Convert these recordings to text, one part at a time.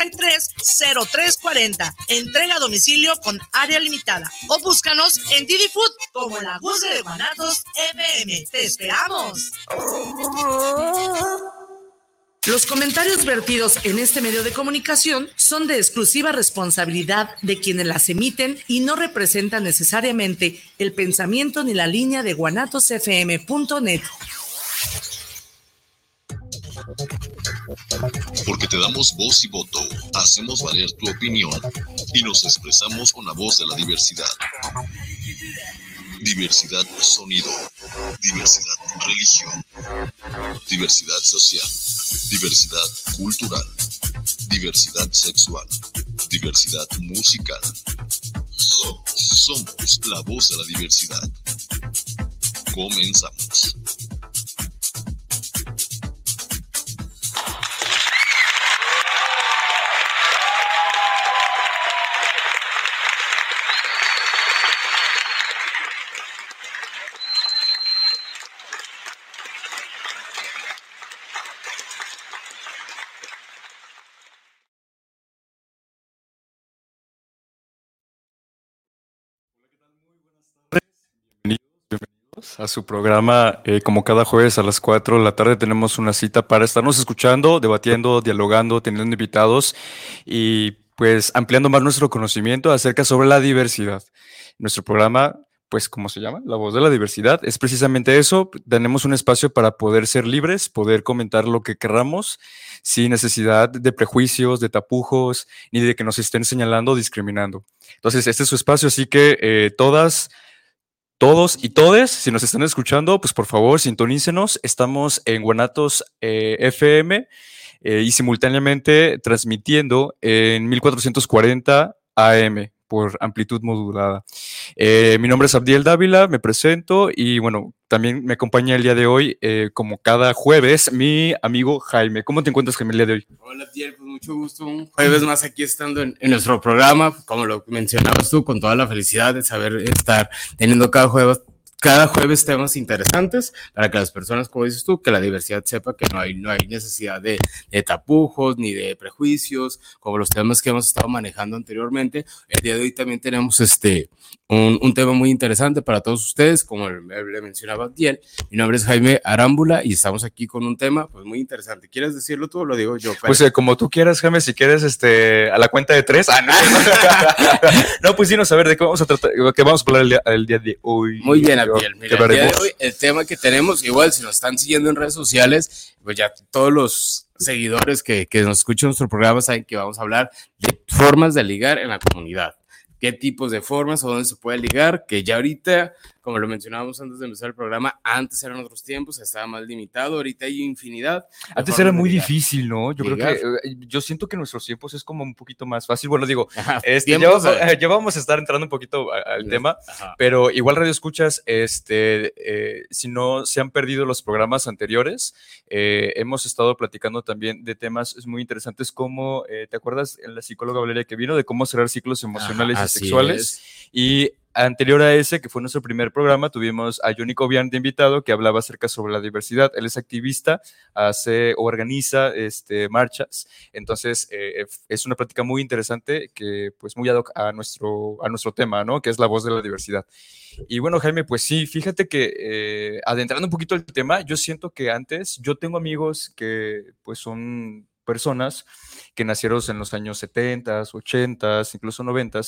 630340. Entrega a domicilio con área limitada. O búscanos en Didi Food como la voz de Guanatos FM. ¡Te esperamos! Los comentarios vertidos en este medio de comunicación son de exclusiva responsabilidad de quienes las emiten y no representan necesariamente el pensamiento ni la línea de guanatosfm.net. Porque te damos voz y voto, hacemos valer tu opinión y nos expresamos con la voz de la diversidad. Diversidad sonido, diversidad religión, diversidad social, diversidad cultural, diversidad sexual, diversidad musical. Somos la voz de la diversidad. Comenzamos. A su programa. Eh, como cada jueves a las 4 de la tarde tenemos una cita para estarnos escuchando, debatiendo, dialogando, teniendo invitados y pues ampliando más nuestro conocimiento acerca sobre la diversidad. Nuestro programa, pues, ¿cómo se llama? La voz de la diversidad. Es precisamente eso. Tenemos un espacio para poder ser libres, poder comentar lo que queramos sin necesidad de prejuicios, de tapujos, ni de que nos estén señalando o discriminando. Entonces, este es su espacio, así que eh, todas todos y todes, si nos están escuchando, pues por favor sintonícenos. Estamos en Guanatos eh, FM eh, y simultáneamente transmitiendo en 1440 AM por amplitud modulada. Eh, mi nombre es Abdiel Dávila, me presento y bueno, también me acompaña el día de hoy, eh, como cada jueves, mi amigo Jaime. ¿Cómo te encuentras, Jaime, el día de hoy? Hola, Abdiel, pues mucho gusto. Un jueves más aquí estando en, en, nuestro programa, como lo mencionabas tú, con toda la felicidad de saber estar teniendo cada jueves cada jueves temas interesantes para que las personas, como dices tú, que la diversidad sepa que no hay, no hay necesidad de, de, tapujos ni de prejuicios, como los temas que hemos estado manejando anteriormente. El día de hoy también tenemos este, un, un tema muy interesante para todos ustedes, como le mencionaba Diel. Mi nombre es Jaime Arámbula y estamos aquí con un tema pues, muy interesante. ¿Quieres decirlo tú o lo digo yo? Pues eh, como tú quieras, Jaime, si quieres este, a la cuenta de tres. Ah, no. no, pues dinos a ver de qué vamos a tratar, qué vamos a hablar el día, el día de hoy. Muy bien, Mira, el día de hoy, el tema que tenemos, igual si nos están siguiendo en redes sociales, pues ya todos los seguidores que, que nos escuchan nuestro programa saben que vamos a hablar de formas de ligar en la comunidad. Qué tipos de formas o dónde se puede ligar, que ya ahorita como lo mencionábamos antes de empezar el programa, antes eran otros tiempos, estaba más limitado, ahorita hay infinidad. Antes era muy difícil, ¿no? Yo creo que, eh, yo siento que en nuestros tiempos es como un poquito más fácil. Bueno, digo, este, ya, vamos, ya, vamos, a estar entrando un poquito al tema, Ajá. pero igual Radio Escuchas, este, eh, si no se han perdido los programas anteriores, eh, hemos estado platicando también de temas muy interesantes como, eh, ¿te acuerdas en la psicóloga Valeria que vino de cómo cerrar ciclos emocionales Ajá, sexuales? Es. Y anterior a ese, que fue nuestro primer programa, tuvimos a Johnny Cobian de invitado que hablaba acerca sobre la diversidad. Él es activista, hace o organiza este, marchas. Entonces, eh, es una práctica muy interesante que, pues, muy ad hoc a nuestro, a nuestro tema, ¿no? Que es la voz de la diversidad. Y bueno, Jaime, pues sí, fíjate que eh, adentrando un poquito el tema, yo siento que antes, yo tengo amigos que, pues, son personas que nacieron en los años 70, 80, incluso 90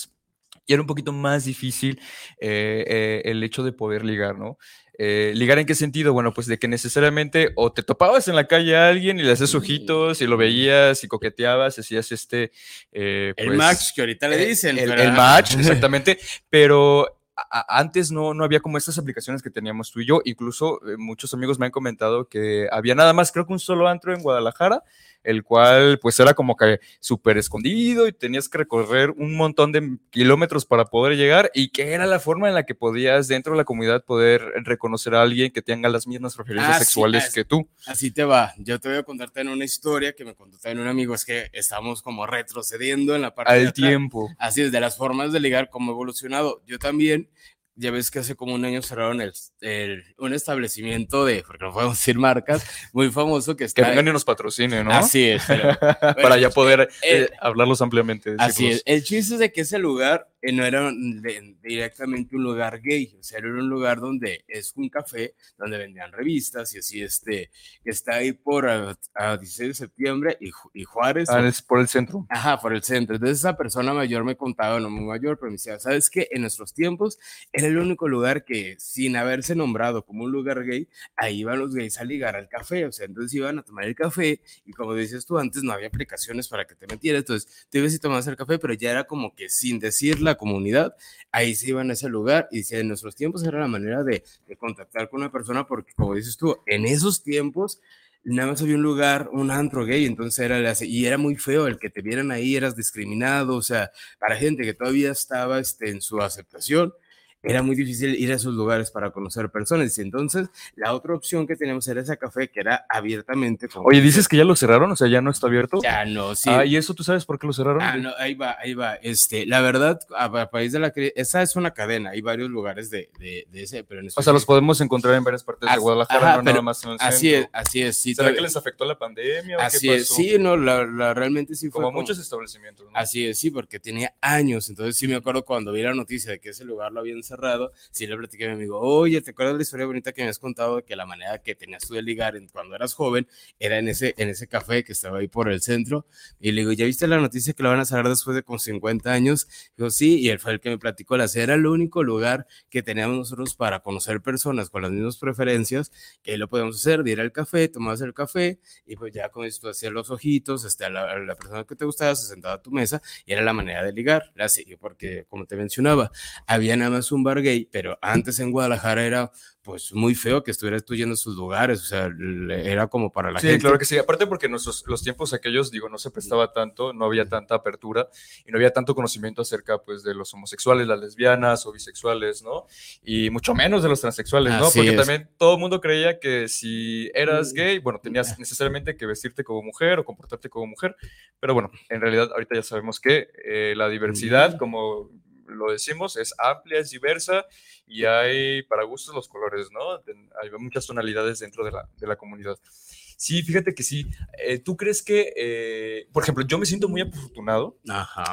y era un poquito más difícil eh, eh, el hecho de poder ligar, ¿no? Eh, ¿Ligar en qué sentido? Bueno, pues de que necesariamente o te topabas en la calle a alguien y le haces ojitos y lo veías y coqueteabas, hacías este... el pues, match que ahorita le dicen. El, el match, exactamente, pero antes no, no había como estas aplicaciones que teníamos tú y yo. Incluso eh, muchos amigos me han comentado que había nada más, creo que un solo antro en Guadalajara, el cual pues era como que súper escondido y tenías que recorrer un montón de kilómetros para poder llegar y que era la forma en la que podías dentro de la comunidad poder reconocer a alguien que tenga las mismas preferencias así, sexuales así, que tú. Así te va. Yo te voy a contarte en una historia que me contó también un amigo, es que estamos como retrocediendo en la parte al tiempo. Así es, de las formas de ligar, cómo evolucionado. Yo también ya ves que hace como un año cerraron el, un establecimiento de, porque no podemos decir marcas, muy famoso que está... Que vengan y nos patrocine, ¿no? Así es. Para ya poder eh, hablarlos ampliamente. Así es. El chiste es de que ese lugar eh, no era directamente un lugar gay, o sea, era un lugar donde es un café, donde vendían revistas y así, este, está ahí por a, 16 de septiembre y, y Juárez. Ah, es por el centro. Ajá, por el centro. Entonces esa persona mayor me contaba, no muy mayor, pero me decía, ¿sabes qué? En nuestros tiempos era el único lugar que, sin haberse nombrado como un lugar gay, ahí iban los gays a ligar al café, o sea, entonces iban a tomar el café y como dices tú, antes no había aplicaciones para que te metieras, entonces te ibas y tomabas el café, pero ya era como que sin decir la comunidad, ahí se iban a ese lugar y si en nuestros tiempos era la manera de, contactar con una persona, porque como dices tú, en esos tiempos nada más había un lugar, un antro gay, entonces era, y era muy feo el que te vieran ahí, eras discriminado, o sea, para gente que todavía estaba este, en su aceptación, era muy difícil ir a esos lugares para conocer personas. Y entonces, la otra opción que teníamos era ese café que era abiertamente. Oye, dices que ya lo cerraron, o sea, ya no está abierto. Ya no, sí. Ah, ¿y eso tú sabes por qué lo cerraron? Ah, no, ahí va, ahí va. Este, la verdad, a, país de la esa es una cadena, hay varios lugares de, de, ese, pero en O sea, los podemos encontrar en varias partes de Guadalajara, no nada más en el Así es, así es. Sí, ¿Será que les afectó la pandemia? así es, sí, no, la, realmente sí fue. Como, muchos establecimientos. ¿no? Así es, sí, porque tenía años. Entonces, sí me acuerdo cuando vi la noticia de que ese lugar lo habían cerrado, sí le platiqué a mi amigo, oye, ¿te acuerdas de la historia bonita que me has contado de que la manera que tenías tú de ligar cuando eras joven era en ese, en ese café que estaba ahí por el centro? Y le digo, ¿ya viste la noticia que lo van a cerrar después de con 50 años? Digo, sí, y él fue el que me platicó, la era el único lugar que teníamos nosotros para conocer personas con las mismas preferencias, que lo podemos hacer, de ir al café, tomabas el café, y pues ya con esto hacías los ojitos, este, a, la, persona que te gustaba se sentaba a tu mesa, y era la manera de ligar, así, porque como te mencionaba, había nada más un bar gay, pero antes en Guadalajara era pues muy feo que estuvieras tú yendo a sus lugares, o sea, era como para la gente. Sí, claro que sí, aparte porque nuestros, los tiempos aquellos, digo, no se prestaba tanto, no había tanta apertura y no había tanto conocimiento acerca, pues, de los homosexuales, las lesbianas o bisexuales, ¿no? Y mucho menos de los transexuales, ¿no? porque también todo el mundo creía que si eras mm. gay, bueno, tenías necesariamente que vestirte como mujer o comportarte como mujer, pero bueno, en realidad ahorita ya sabemos que eh, la diversidad, como lo decimos, es amplia, es diversa y hay para gustos los colores, ¿no? Hay muchas tonalidades dentro de la, de la comunidad. Sí, fíjate que sí. Eh, ¿Tú crees que, eh, por ejemplo, yo me siento muy afortunado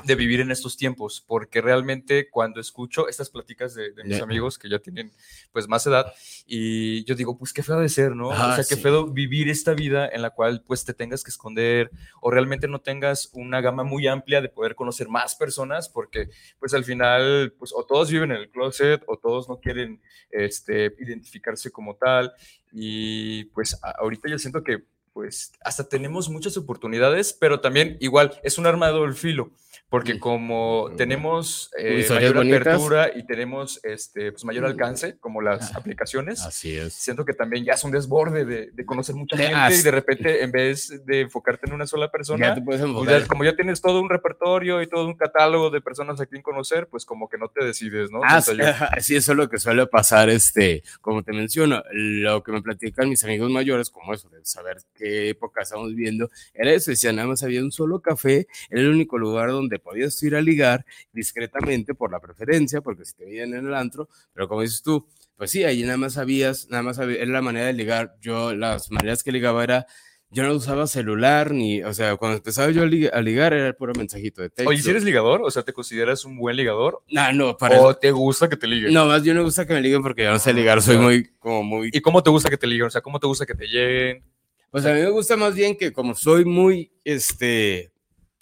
de vivir en estos tiempos, porque realmente cuando escucho estas pláticas de, mis amigos que ya tienen pues más edad, y yo digo, pues qué feo de ser, ¿no? o sea, qué feo vivir esta vida en la cual pues te tengas que esconder o realmente no tengas una gama muy amplia de poder conocer más personas, porque pues al final, pues o todos viven en el closet o todos no quieren este, identificarse como tal. Y pues ahorita yo siento que pues hasta tenemos muchas oportunidades, pero también igual es un arma de doble filo porque como tenemos eh, mayor apertura y tenemos este, pues mayor alcance, como las aplicaciones, Así es. siento que también ya es un desborde de, conocer mucha gente y de repente en vez de enfocarte en una sola persona, pues como ya tienes todo un repertorio y todo un catálogo de personas a quien conocer, pues como que no te decides, ¿no? Ah, así es lo que suele pasar, este, como te menciono, lo que me platican mis amigos mayores, como eso, de saber qué época estamos viendo, era eso, decía, nada más había un solo café, era el único lugar donde podías ir a ligar discretamente por la preferencia, porque si te veían en el antro, pero como dices tú, pues sí, ahí nada más sabías, nada más era la manera de ligar. Yo, las maneras que ligaba era yo no usaba celular ni, o sea, cuando empezaba yo a ligar, era el puro mensajito de texto. Oye, ¿si eres ligador? O sea, ¿te consideras un buen ligador? No, no, para ¿O te gusta que te liguen? No, más yo no gusta que me liguen porque yo no sé ligar, soy muy, como muy... ¿Y cómo te gusta que te liguen? O sea, ¿cómo te gusta que te lleguen? Pues a mí me gusta más bien que como soy muy, este,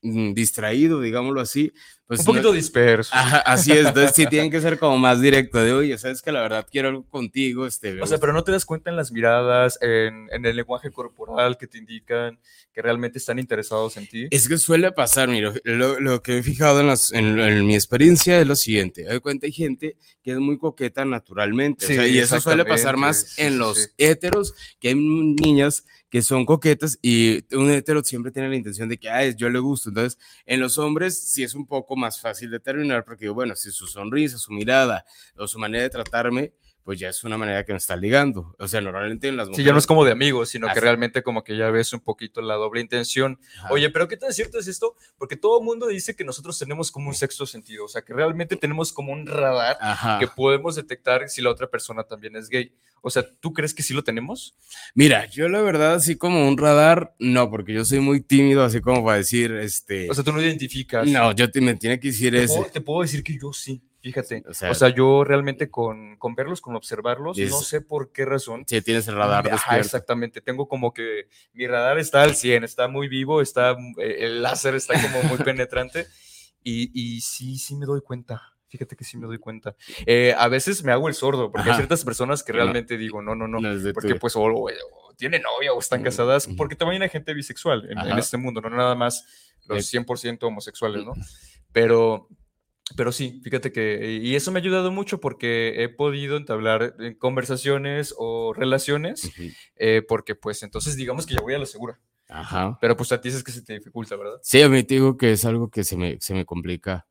Mm, distraído, digámoslo así. Pues un poquito disperso. así es, entonces sí tienen que ser como más directo de, oye, sabes que la verdad quiero algo contigo. Este, o sea, pero no te das cuenta en las miradas, en, en, el lenguaje corporal que te indican que realmente están interesados en ti. Es que suele pasar, mira, lo, lo que he fijado en, las, en, mi experiencia es lo siguiente, de cuenta hay gente que es muy coqueta naturalmente, y eso suele pasar más en los héteros, que hay niñas que son coquetas y un hetero siempre tiene la intención de que, ay, yo le gusto. Entonces, en los hombres sí es un poco más fácil determinar porque, bueno, si su sonrisa, su mirada o su manera de tratarme, pues ya es una manera que nos está ligando. O sea, normalmente en las mujeres... Sí, ya no es como de amigos, sino que realmente como que ya ves un poquito la doble intención. Oye, pero ¿qué tan cierto es esto? Porque todo el mundo dice que nosotros tenemos como un sexto sentido, o sea, que realmente tenemos como un radar que podemos detectar si la otra persona también es gay. O sea, ¿tú crees que sí lo tenemos? Mira, yo la verdad, así como un radar, no, porque yo soy muy tímido, así como para decir, este... O sea, tú no identificas. No, yo te, me tiene que decir eso. Te puedo decir que yo sí. Fíjate, o sea, yo realmente con, con, verlos, con observarlos, no sé por qué razón. Sí, tienes el radar. Ajá, exactamente. Tengo como que mi radar está al 100, está muy vivo, está, el láser está como muy penetrante y, y sí, sí me doy cuenta. Fíjate que sí me doy cuenta. Eh, a veces me hago el sordo, porque hay ciertas personas que realmente digo, no, no, no, porque pues o, tienen novia o están casadas, porque también hay gente bisexual en, en, este mundo, no nada más los 100% homosexuales, ¿no? Pero pero sí, fíjate que, y eso me ha ayudado mucho porque he podido entablar eh, conversaciones o relaciones, eh, porque pues entonces digamos que ya voy a la segura. Ajá. Pero pues a ti es que se te dificulta, ¿verdad? Sí, a mí te digo que es algo que se me, se me complica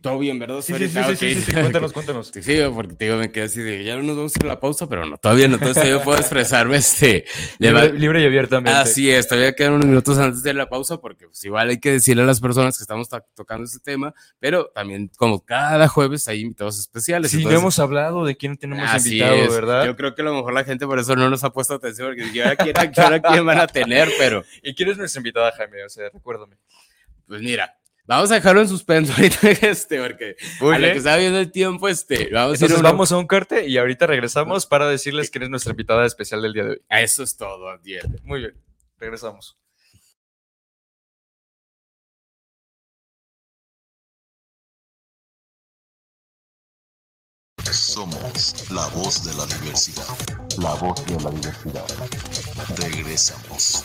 todo bien, ¿verdad? Sí, sí, sí, sí, cuéntanos, cuéntanos. Sí, porque te digo, me quedé así de, ya no nos vamos a ir a la pausa, pero no, todavía no, entonces yo puedo expresarme este... Libre, y abiertamente. Así es, todavía quedan unos minutos antes de la pausa, porque pues igual hay que decirle a las personas que estamos tocando este tema, pero también como cada jueves hay invitados especiales. Sí, no hemos hablado de quién tenemos invitado, ¿verdad? Yo creo que a lo mejor la gente por eso no nos ha puesto atención, porque ya quién, quién van a tener, pero... ¿Y quién es nuestra invitada, Jaime? O sea, recuérdame. Pues mira, Vamos a dejarlo en suspenso ahorita, este, porque a lo que está viendo el tiempo, este, vamos Entonces a vamos a un corte y ahorita regresamos para decirles quién es nuestra invitada especial del día de hoy. Eso es todo, Adiel. Muy bien, regresamos. Somos la voz de la diversidad. La voz de la diversidad. Regresamos.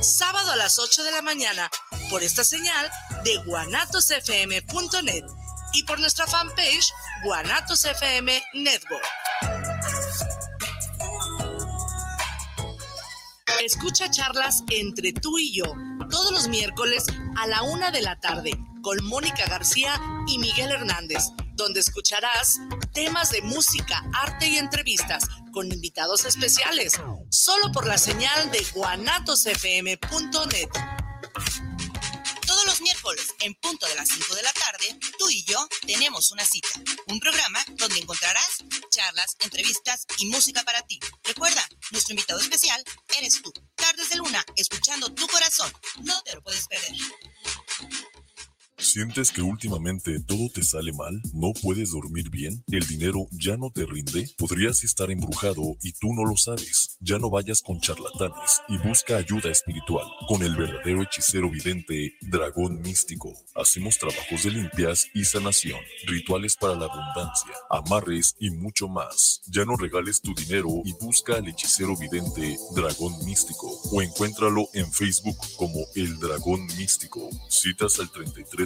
sábado a las 8 de la mañana, por esta señal de guanatosfm.net y por nuestra fanpage Guanatos FM Network. Escucha charlas entre tú y yo todos los miércoles a la una de la tarde con Mónica García y Miguel Hernández, donde escucharás temas de música, arte y entrevistas con invitados especiales, solo por la señal de guanatosfm.net. Todos los miércoles, en punto de las 5 de la tarde, tú y yo tenemos una cita, un programa donde encontrarás charlas, entrevistas y música para ti. Recuerda, nuestro invitado especial eres tú. Tardes de Luna, escuchando tu corazón. No te lo puedes perder. ¿Sientes que últimamente todo te sale mal? ¿No puedes dormir bien? ¿El dinero ya no te rinde? Podrías estar embrujado y tú no lo sabes. Ya no vayas con charlatanes y busca ayuda espiritual con el verdadero hechicero vidente Dragón Místico. Hacemos trabajos de limpias y sanación, rituales para la abundancia, amarres y mucho más. Ya no regales tu dinero y busca al hechicero vidente Dragón Místico o encuéntralo en Facebook como El Dragón Místico. Citas al 33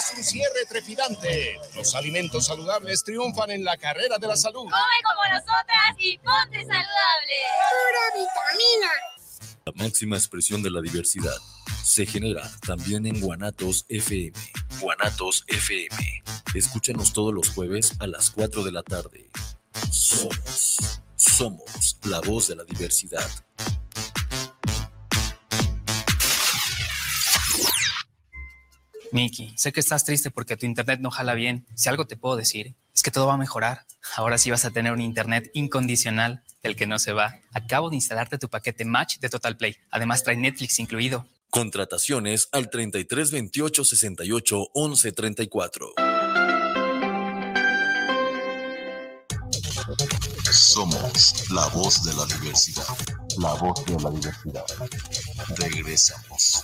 Es un cierre trepidante. Los alimentos saludables triunfan en la carrera de la salud. Come como nosotras y ponte saludable. Pura vitamina. La máxima expresión de la diversidad se genera también en Guanatos FM. Guanatos FM. Escúchanos todos los jueves a las 4 de la tarde. Somos, somos la voz de la diversidad. Miki, sé que estás triste porque tu internet no jala bien. Si algo te puedo decir, es que todo va a mejorar. Ahora sí vas a tener un internet incondicional del que no se va. Acabo de instalarte tu paquete Match de Total Play. Además trae Netflix incluido. Contrataciones al 33 28 68 11 34. Somos la voz de la diversidad. La voz de la diversidad. Regresamos.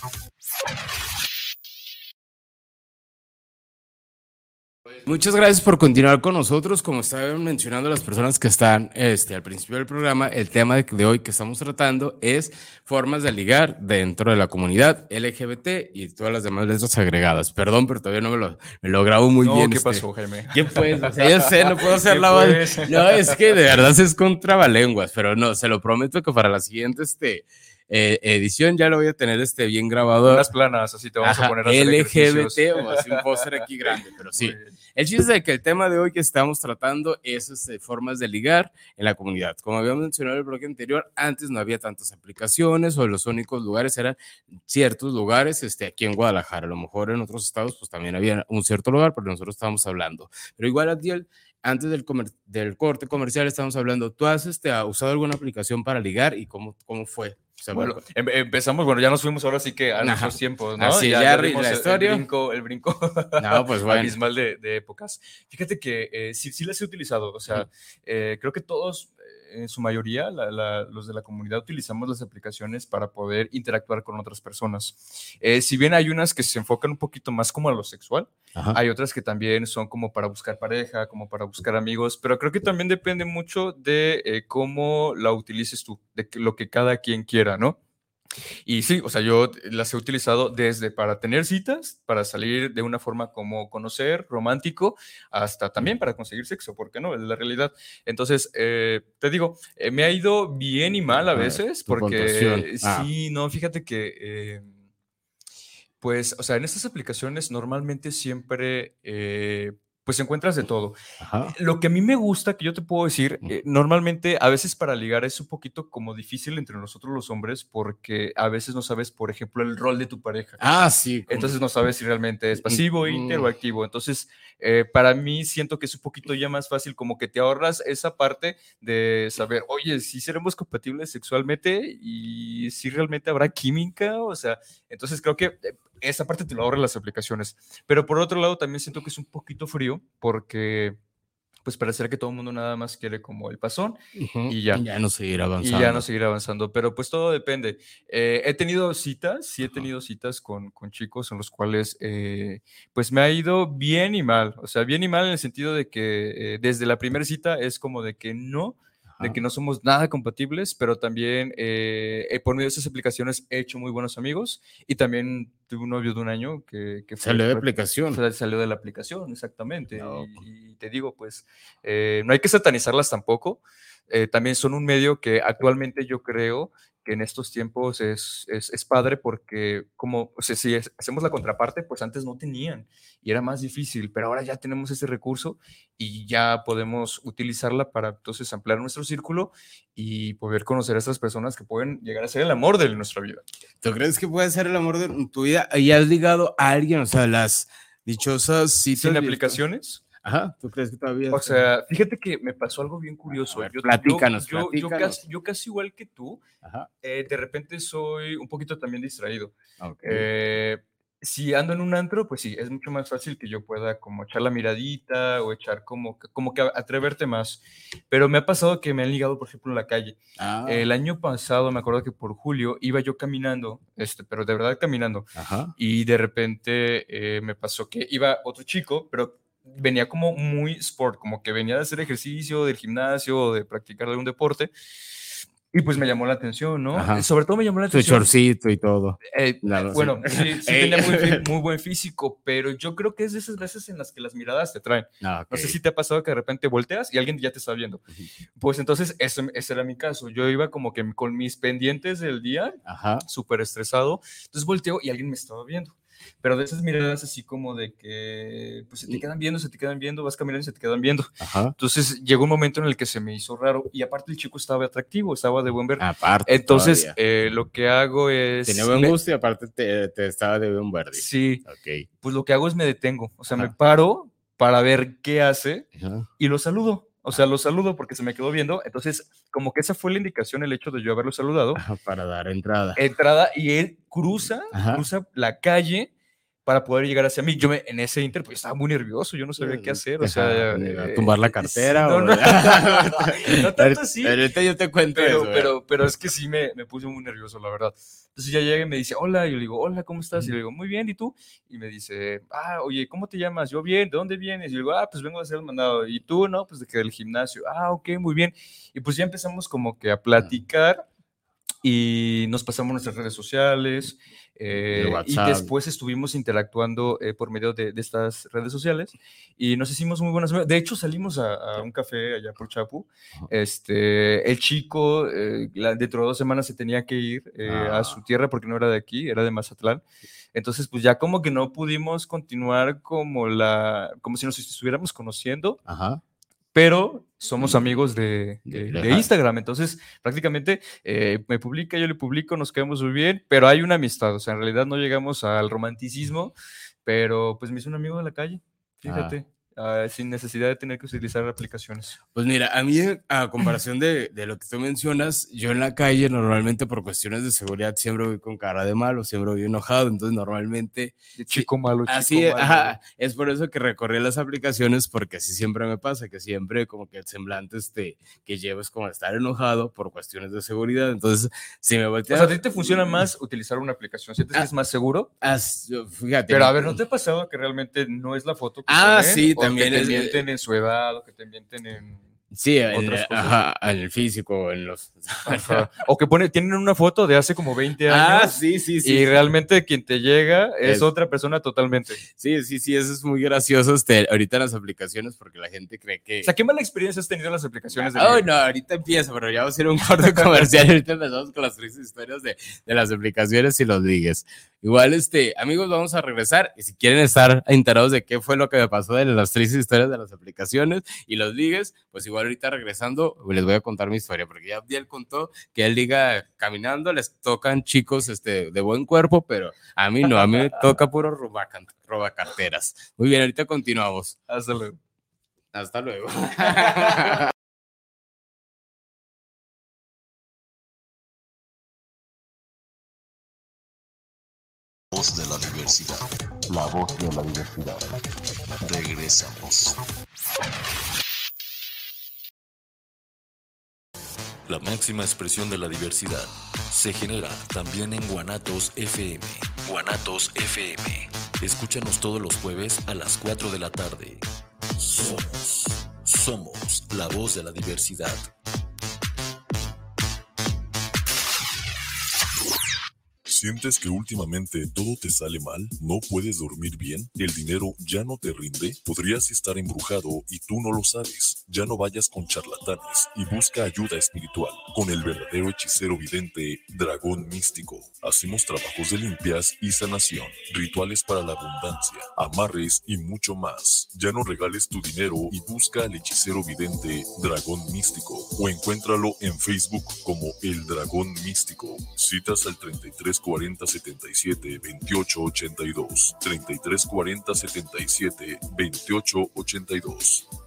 Muchas gracias por continuar con nosotros. Como estaban mencionando las personas que están este, al principio del programa, el tema de, hoy que estamos tratando es formas de ligar dentro de la comunidad LGBT y todas las demás letras agregadas. Perdón, pero todavía no me lo, me lo grabo muy no, bien. ¿Qué este. pasó, Jaime? ¿Qué pues? O sea, yo sé, no puedo hacer la. No, es que de verdad es contrabalenguas, pero no, se lo prometo que para la siguiente este, eh, edición ya lo voy a tener este bien grabado. Unas planas, así te vamos Ajá, a poner a LGBT o así un póster aquí grande, pero sí. El chiste es que el tema de hoy que estamos tratando es este, formas de ligar en la comunidad. Como habíamos mencionado en el bloque anterior, antes no había tantas aplicaciones o los únicos lugares eran ciertos lugares este, aquí en Guadalajara. A lo mejor en otros estados pues también había un cierto lugar, pero nosotros estábamos hablando. Pero igual, Adiel, antes del, comer del corte comercial estamos hablando, ¿tú has este, usado alguna aplicación para ligar y cómo, cómo fue? O sea, bueno, em empezamos, bueno, ya nos fuimos ahora sí que a nuestros tiempos, ¿no? Así, ya, ya, ya la historia. El brinco, el brinco no, pues bueno. abismal de, de, épocas. Fíjate que eh, sí, sí las he utilizado, o sea, eh, creo que todos, en su mayoría, la, la, los de la comunidad utilizamos las aplicaciones para poder interactuar con otras personas. Eh, si bien hay unas que se enfocan un poquito más como a lo sexual, Ajá. hay otras que también son como para buscar pareja, como para buscar amigos, pero creo que también depende mucho de eh, cómo la utilices tú, de lo que cada quien quiera, ¿no? Y sí, o sea, yo las he utilizado desde para tener citas, para salir de una forma como conocer, romántico, hasta también para conseguir sexo, ¿por qué no? Es la realidad. Entonces, eh, te digo, eh, me ha ido bien y mal a veces, porque ah. sí, no, fíjate que... Eh, pues, o sea, en estas aplicaciones normalmente siempre eh, pues encuentras de todo. Ajá. Lo que a mí me gusta, que yo te puedo decir, eh, normalmente a veces para ligar es un poquito como difícil entre nosotros los hombres porque a veces no sabes, por ejemplo, el rol de tu pareja. Ah, sí. Entonces no sabes si realmente es pasivo, mm. inter o activo. Entonces, eh, para mí siento que es un poquito ya más fácil como que te ahorras esa parte de saber, oye, si seremos compatibles sexualmente y si realmente habrá química, o sea, entonces creo que esa parte te lo ahorran las aplicaciones. Pero por otro lado, también siento que es un poquito frío porque pues pareciera que todo el mundo nada más quiere como el pasón uh -huh. y ya. Y ya no seguir avanzando. Y ya no seguir avanzando, pero pues todo depende. Eh, he tenido citas, sí he tenido citas con, con, chicos en los cuales eh, pues me ha ido bien y mal, o sea, bien y mal en el sentido de que eh, desde la primera cita es como de que no, de que no somos nada compatibles, pero también eh, por medio de esas aplicaciones he hecho muy buenos amigos y también tuve un novio de un año que, que fue, salió de aplicación. Fue, salió de la aplicación, exactamente. No. Y, y, te digo, pues, eh, no hay que satanizarlas tampoco. Eh, también son un medio que actualmente yo creo que en estos tiempos es, es, es padre porque como, o sea, si es, hacemos la contraparte, pues antes no tenían y era más difícil, pero ahora ya tenemos ese recurso y ya podemos utilizarla para entonces ampliar nuestro círculo y poder conocer a estas personas que pueden llegar a ser el amor de nuestra vida. ¿Tú crees que puede ser el amor de tu vida? ¿Y has ligado a alguien? O sea, las dichosas citas. ¿Sin aplicaciones? Ajá, ¿tú crees que todavía? O sea, fíjate que me pasó algo bien curioso. Ver, yo, platícanos, yo, platícanos. Yo, casi, yo, casi, igual que tú, eh, de repente soy un poquito también distraído. Okay. Eh, si ando en un antro, pues sí, es mucho más fácil que yo pueda como echar la miradita o echar como, como que atreverte más. Pero me ha pasado que me han ligado, por ejemplo, en la calle. Ah. El año pasado, me acuerdo que por julio iba yo caminando, este, pero de verdad caminando. Ajá. Y de repente eh, me pasó que iba otro chico, pero venía como muy sport, como que venía de hacer ejercicio, del gimnasio de practicar algún deporte. Y pues me llamó la atención, ¿no? Ajá. Sobre todo me llamó la Su atención. chorcito y todo. Eh, claro, bueno, sí, sí tenía muy, muy, buen físico, pero yo creo que es de esas veces en las que las miradas te traen. Ah, okay. No sé si te ha pasado que de repente volteas y alguien ya te está viendo. Uh -huh. Pues entonces ese, ese, era mi caso. Yo iba como que con mis pendientes del día, súper estresado. Entonces volteo y alguien me estaba viendo pero de esas miradas así como de que pues se te quedan viendo, se te quedan viendo, vas caminando y se te quedan viendo. Ajá. Entonces llegó un momento en el que se me hizo raro y aparte el chico estaba atractivo, estaba de buen ver. Aparte. Entonces eh, lo que hago es... Tenía buen gusto y aparte te, te estaba de buen verde. Sí. Ok. Pues lo que hago es me detengo, o sea, Ajá. me paro, para ver qué hace y lo saludo. O sea, lo saludo porque se me quedó viendo. Entonces, como que esa fue la indicación, el hecho de yo haberlo saludado. para dar entrada. Entrada y él cruza, cruza la calle para poder llegar hacia mí. Yo me, en ese inter, pues estaba muy nervioso, yo no sabía qué hacer, o sea... Eh, tumbar la cartera. No, o... no, no, tanto así. Ahorita yo te cuento pero, eso, pero, pero, es que sí me, me puse muy nervioso, la verdad. Entonces ya llega y me dice, hola, y yo le digo, hola, ¿cómo estás? Y le digo, muy bien, ¿y tú? Y me dice, ah, oye, ¿cómo te llamas? Yo, bien, ¿de dónde vienes? Y yo digo, ah, pues vengo a hacer el mandado. ¿Y tú, no? Pues de que del gimnasio. Ah, ok, muy bien. Y pues ya empezamos como que a platicar y nos pasamos nuestras redes sociales. Eh, y después estuvimos interactuando eh, por medio de, de, estas redes sociales y nos hicimos muy buenas. De hecho, salimos a, a un café allá por Chapu. Este, el chico, eh, la, dentro de dos semanas se tenía que ir ah. a su tierra porque no era de aquí, era de Mazatlán. Entonces, pues ya como que no pudimos continuar como la, como si nos estuviéramos conociendo. Ajá pero somos amigos de, de, de Instagram, entonces prácticamente eh, me publica, yo le publico, nos quedamos muy bien, pero hay una amistad, o sea, en realidad no llegamos al romanticismo, pero pues me hizo un amigo de la calle, fíjate. Ah. Uh, sin necesidad de tener que utilizar aplicaciones. Pues mira, a mí, a comparación de, de, lo que tú mencionas, yo en la calle normalmente por cuestiones de seguridad siempre voy con cara de malo, siempre voy enojado, entonces normalmente... De chico malo, chico así, malo. Ajá, es por eso que recorrí las aplicaciones, porque así siempre me pasa, que siempre como que el semblante este, que llevo es como estar enojado por cuestiones de seguridad, entonces si me volteas... O sea, ¿a ti te funciona más utilizar una aplicación? ¿Sientes ah, que es más seguro? As, fíjate. Pero a ver, ¿no te ha pasado que realmente no es la foto que Ah, sí, también que te mienten en su edad o que te mienten en Sí, en, ajá, el físico, en los... O que pone, tienen una foto de hace como 20 años. Ah, sí, sí, sí. Y realmente quien te llega es, es, otra persona totalmente. Sí, sí, sí, eso es muy gracioso este, ahorita las aplicaciones porque la gente cree que... O sea, ¿qué mala experiencia has tenido en las aplicaciones? De oh, no, ahorita empieza, pero ya vamos a hacer un corto comercial. ahorita empezamos con las tristes historias de, de las aplicaciones y los ligues. Igual, este, amigos, vamos a regresar y si quieren estar enterados de qué fue lo que me pasó de las tristes historias de las aplicaciones y los ligues, pues igual ahorita regresando les voy a contar mi historia, porque ya Abdiel contó que él diga caminando, les tocan chicos este, de buen cuerpo, pero a mí no, a mí me toca puro roba, roba carteras. Muy bien, ahorita continuamos. Hasta luego. Hasta luego. voz de la diversidad. La voz de la diversidad. Regresamos. La máxima expresión de la diversidad se genera también en Guanatos FM. Guanatos FM. Escúchanos todos los jueves a las 4 de la tarde. Somos, somos la voz de la diversidad. ¿Sientes que últimamente todo te sale mal? ¿No puedes dormir bien? ¿El dinero ya no te rinde? Podrías estar embrujado y tú no lo sabes. Ya no vayas con charlatanes y busca ayuda espiritual con el verdadero hechicero vidente Dragón Místico. Hacemos trabajos de limpias y sanación, rituales para la abundancia, amarres y mucho más. Ya no regales tu dinero y busca al hechicero vidente Dragón Místico o encuéntralo en Facebook como El Dragón Místico. Citas al 33 40 77 28 82 33 40 77 28 82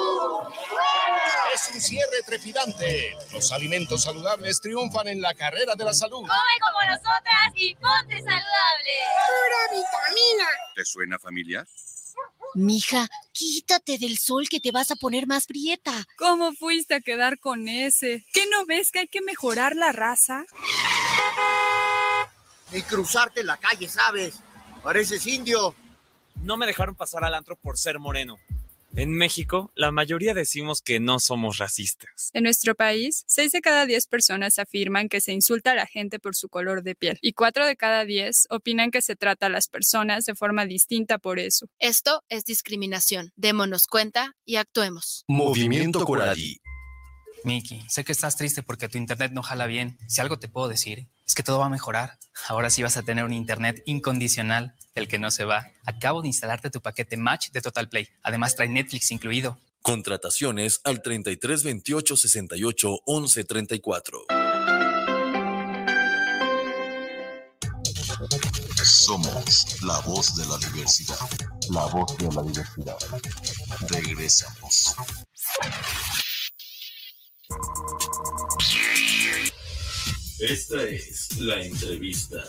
Es un cierre trepidante. Los alimentos saludables triunfan en la carrera de la salud. Come como nosotras y ponte saludable. Pura vitamina. ¿Te suena familiar? Mija, quítate del sol que te vas a poner más prieta. ¿Cómo fuiste a quedar con ese? ¿Qué no ves que hay que mejorar la raza? Ni cruzarte la calle, ¿sabes? Pareces indio. No me dejaron pasar al antro por ser moreno. En México, la mayoría decimos que no somos racistas. En nuestro país, 6 de cada 10 personas afirman que se insulta a la gente por su color de piel y 4 de cada 10 opinan que se trata a las personas de forma distinta por eso. Esto es discriminación. Démonos cuenta y actuemos. Movimiento Coradi. Miki, sé que estás triste porque tu internet no jala bien. Si algo te puedo decir, es que todo va a mejorar. Ahora sí vas a tener un internet incondicional del que no se va. Acabo de instalarte tu paquete Match de Total Play. Además trae Netflix incluido. Contrataciones al 33 28 68 11 34. Somos la voz de la diversidad. La voz de la diversidad. Regresamos. Esta es la entrevista.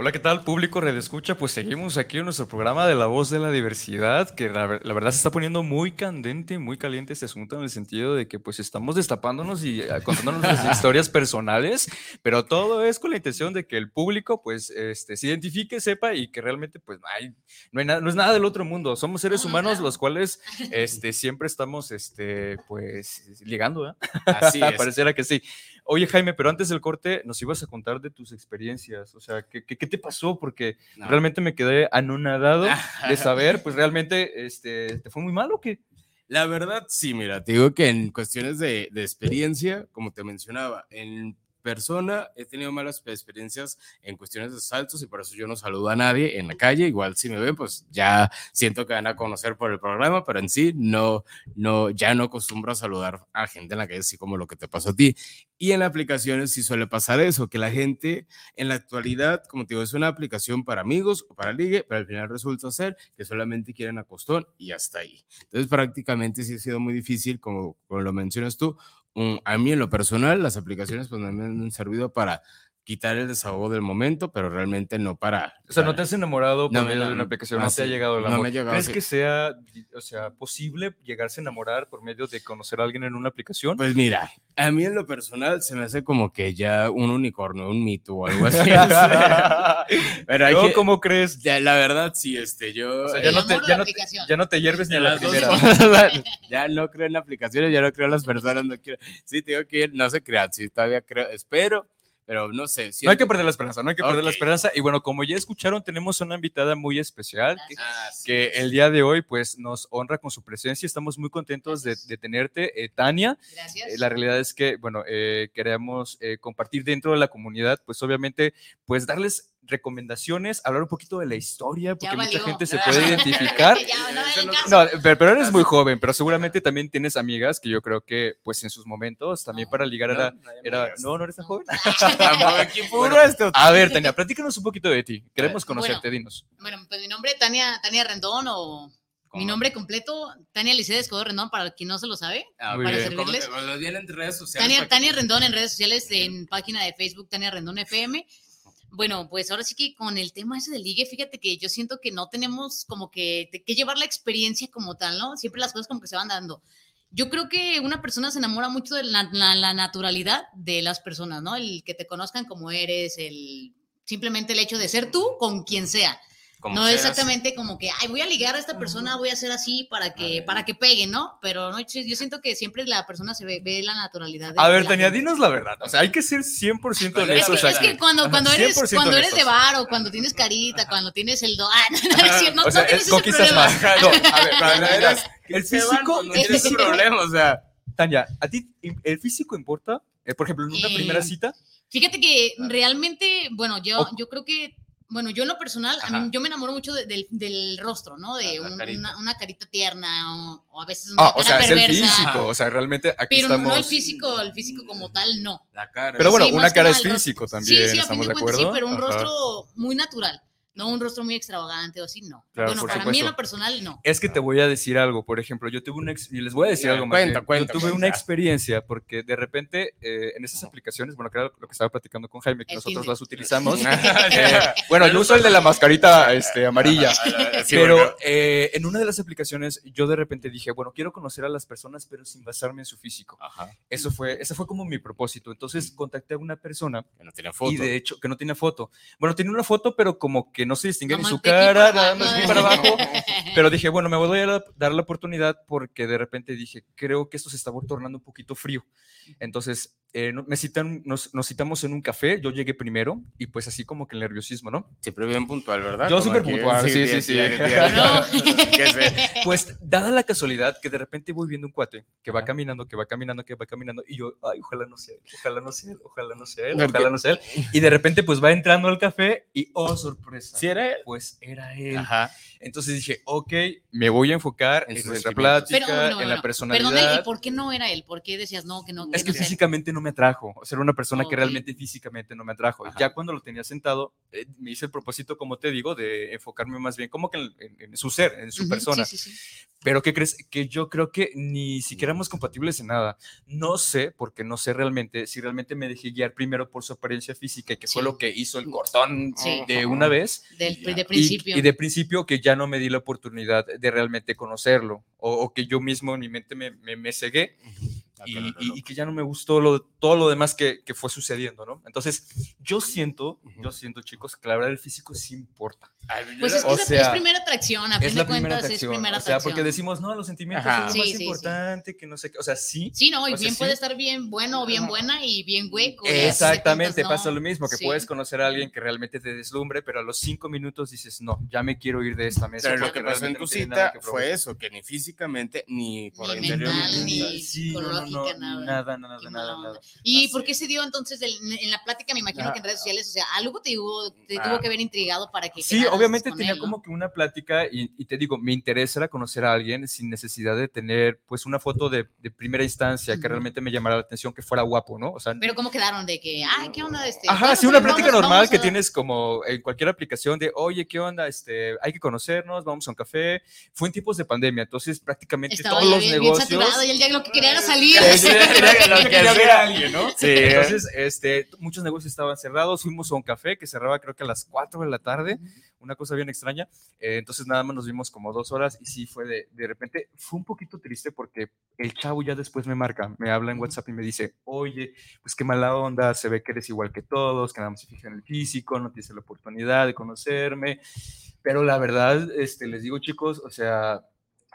Hola, ¿qué tal público Red Escucha? Pues seguimos aquí en nuestro programa de La Voz de la Diversidad, que la, verdad se está poniendo muy candente, muy caliente este asunto en el sentido de que pues estamos destapándonos y eh, contándonos nuestras historias personales, pero todo es con la intención de que el público pues este, se identifique, sepa y que realmente pues hay, no, hay nada, no es nada del otro mundo, somos seres humanos los cuales este, siempre estamos este, pues ligando, ¿eh? Así es. Pareciera que sí. Oye, Jaime, pero antes del corte nos ibas a contar de tus experiencias, o sea, ¿qué, qué, te pasó? Porque realmente me quedé anonadado de saber, pues realmente, este, ¿te fue muy mal o qué? La verdad, sí, mira, te digo que en cuestiones de, de experiencia, como te mencionaba, en persona, he tenido malas experiencias en cuestiones de saltos y por eso yo no saludo a nadie en la calle. Igual si me ven, pues ya siento que van a conocer por el programa, pero en sí no, no, ya no acostumbro a saludar a gente en la calle, así como lo que te pasó a ti. Y en aplicaciones sí suele pasar eso, que la gente en la actualidad, como te digo, es una aplicación para amigos o para ligue, pero al final resulta ser que solamente quieren acostón y hasta ahí. Entonces prácticamente sí ha sido muy difícil, como, como lo mencionas tú, a mí en lo personal, las aplicaciones pues me han servido para quitar el desahogo del momento, pero realmente no para... O sea, ¿no te has enamorado por medio de una aplicación? ¿No te ha llegado el amor? ¿Crees que sea, o sea, posible llegarse a enamorar por medio de conocer a alguien en una aplicación? Pues mira, a mí en lo personal se me hace como que ya un unicornio, un mito o algo así. pero hay que, ¿Cómo crees? Ya, la verdad, sí, este, yo... O sea, ya, no te, ya, no ya, no te, hierves ni a la primera. ya no creo en aplicaciones, ya no creo en las personas, no quiero... Sí, tengo que ir, no se crean, sí, todavía creo, espero pero no sé. No hay que perder la esperanza, no hay que perder la esperanza. Y bueno, como ya escucharon, tenemos una invitada muy especial que, el día de hoy pues nos honra con su presencia. Estamos muy contentos de, tenerte, eh, Tania. Gracias. Eh, la realidad es que, bueno, eh, queremos compartir dentro de la comunidad, pues obviamente, pues darles recomendaciones, hablar un poquito de la historia, porque mucha gente se puede identificar. no, pero, eres muy joven, pero seguramente también tienes amigas que yo creo que, pues en sus momentos, también para ligar era, era, no, no eres tan joven. a ver, Tania, platícanos un poquito de ti. Queremos conocerte, dinos. Bueno, pues mi nombre es Tania, Tania Rendón o mi nombre completo, Tania Licea Escobar Rendón, para quien no se lo sabe, ah, para servirles. en redes sociales. Tania, Tania Rendón en redes sociales, en página de Facebook, Tania Rendón FM. Bueno, pues ahora sí que con el tema ese del ligue, fíjate que yo siento que no tenemos como que, que llevar la experiencia como tal, ¿no? Siempre las cosas como que se van dando. Yo creo que una persona se enamora mucho de la, la, naturalidad de las personas, ¿no? El que te conozcan como eres, el simplemente el hecho de ser tú con quien sea no es exactamente como que, ay, voy a ligar a esta persona, voy a hacer así para que, para que pegue, ¿no? Pero no, yo siento que siempre la persona se ve, ve la naturalidad. a ver, Tania, dinos la verdad. O sea, hay que ser 100% honesto. Es que, es que cuando, cuando eres, cuando eres de bar o cuando tienes carita, cuando tienes el do, ah, no, no, o sea, tienes conquistas más. No, a ver, para el físico, no tienes problema, o sea. Tania, ¿a ti el físico importa? Eh, por ejemplo, en una primera eh, cita. Fíjate que realmente, bueno, yo, yo creo que bueno, yo en lo personal, yo me enamoro mucho del, rostro, ¿no? De una, carita tierna o, a veces una ah, o sea, es el físico, o sea, realmente aquí Pero no el físico, el físico como tal, no. La cara. Pero bueno, una cara es físico también, sí, sí, ¿estamos de acuerdo? Sí, pero un rostro muy natural no un rostro muy extravagante o así, no. bueno, para mí en lo personal, no. Es que te voy a decir algo, por ejemplo, yo tuve una, y les voy a decir algo más. Cuenta, cuenta, yo tuve una experiencia porque de repente eh, en esas aplicaciones, bueno, que era lo que estaba platicando con Jaime, que nosotros las utilizamos. Eh, bueno, yo uso el de la mascarita este, amarilla, pero eh, en una de las aplicaciones yo de repente dije, bueno, quiero conocer a las personas, pero sin basarme en su físico. Ajá. Eso fue, ese fue como mi propósito. Entonces contacté a una persona que no tenía foto. Y de hecho, que no tenía foto. Bueno, tenía una foto, pero como que no se distingue ni su cara, nada más para abajo. Pero dije, bueno, me voy a dar la oportunidad porque de repente dije, creo que esto se está tornando un poquito frío. Entonces, eh, me citan, nos, nos, citamos en un café, yo llegué primero y pues así como que el nerviosismo, ¿no? Siempre bien puntual, ¿verdad? Yo súper puntual, sí, sí, sí. pues dada la casualidad que de repente voy viendo un cuate que va caminando, que va caminando, que va caminando y yo, ay, ojalá no sea él, ojalá no sea él, ojalá no sea él, ojalá no sea él. Y de repente pues va entrando al café y, oh, sorpresa. ¿Sí era él? Pues era él. Ajá. Entonces dije, ok, me voy a enfocar en, nuestra plática, en la personalidad. Perdón, ¿y por qué no era él? ¿Por qué decías no, que no? es que físicamente no me atrajo. O sea, era una persona que realmente físicamente no me atrajo. Ya cuando lo tenía sentado, eh, me hice el propósito, como te digo, de enfocarme más bien como que en, su ser, en su persona. Sí, sí, sí. Pero ¿qué crees? Que yo creo que ni siquiera éramos compatibles en nada. No sé, porque no sé realmente, si realmente me dejé guiar primero por su apariencia física, que fue lo que hizo el cortón de una vez. de principio. Y, de principio que ya no me di la oportunidad de realmente conocerlo, o, que yo mismo en mi mente me, me, me cegué y, que ya no me gustó lo, todo lo demás que, que, fue sucediendo, ¿no? Entonces, yo siento, yo siento, chicos, que la verdad el físico sí importa. Pues es, que es primera atracción, a fin de cuentas es primera atracción. O sea, porque decimos, no, los sentimientos son lo más importante, que no sé qué, o sea, sí. Sí, no, y bien puede estar bien bueno o bien buena y bien hueco. Exactamente, pasa lo mismo, que puedes conocer a alguien que realmente te deslumbre, pero a los cinco minutos dices, no, ya me quiero ir de esta mesa. Pero lo que pasó en tu cita fue eso, que ni físicamente, ni por el interior, ni nada. Nada, nada, nada, ¿Y por qué se dio entonces en la plática, me imagino que en redes sociales, o sea, algo te, tuvo, te tuvo ah. que haber intrigado para que... Sí, obviamente tenía como que una plática y, te digo, me interesa conocer a alguien sin necesidad de tener pues una foto de, primera instancia que realmente me llamara la atención, que fuera guapo, ¿no? O sea, Pero ¿cómo quedaron? De que, ay, ¿qué onda? Este, Ajá, sí, una plática normal que tienes como en cualquier aplicación de, oye, ¿qué onda? Este, hay que conocernos, vamos a un café. Fue en tiempos de pandemia, entonces prácticamente todos los negocios... y el día lo que quería era salir. alguien, ¿no? Sí. Entonces, este, muchos negocios estaban cerrados, fuimos a un café que cerraba creo que a las 4 de la tarde, una cosa bien extraña. Eh, entonces nada más nos vimos como dos horas y sí fue de, de repente, fue un poquito triste porque el chavo ya después me marca, me habla en WhatsApp y me dice, oye, pues qué mala onda, se ve que eres igual que todos, que nada más se fija en el físico, no tienes la oportunidad de conocerme. Pero la verdad, este, les digo chicos, o sea,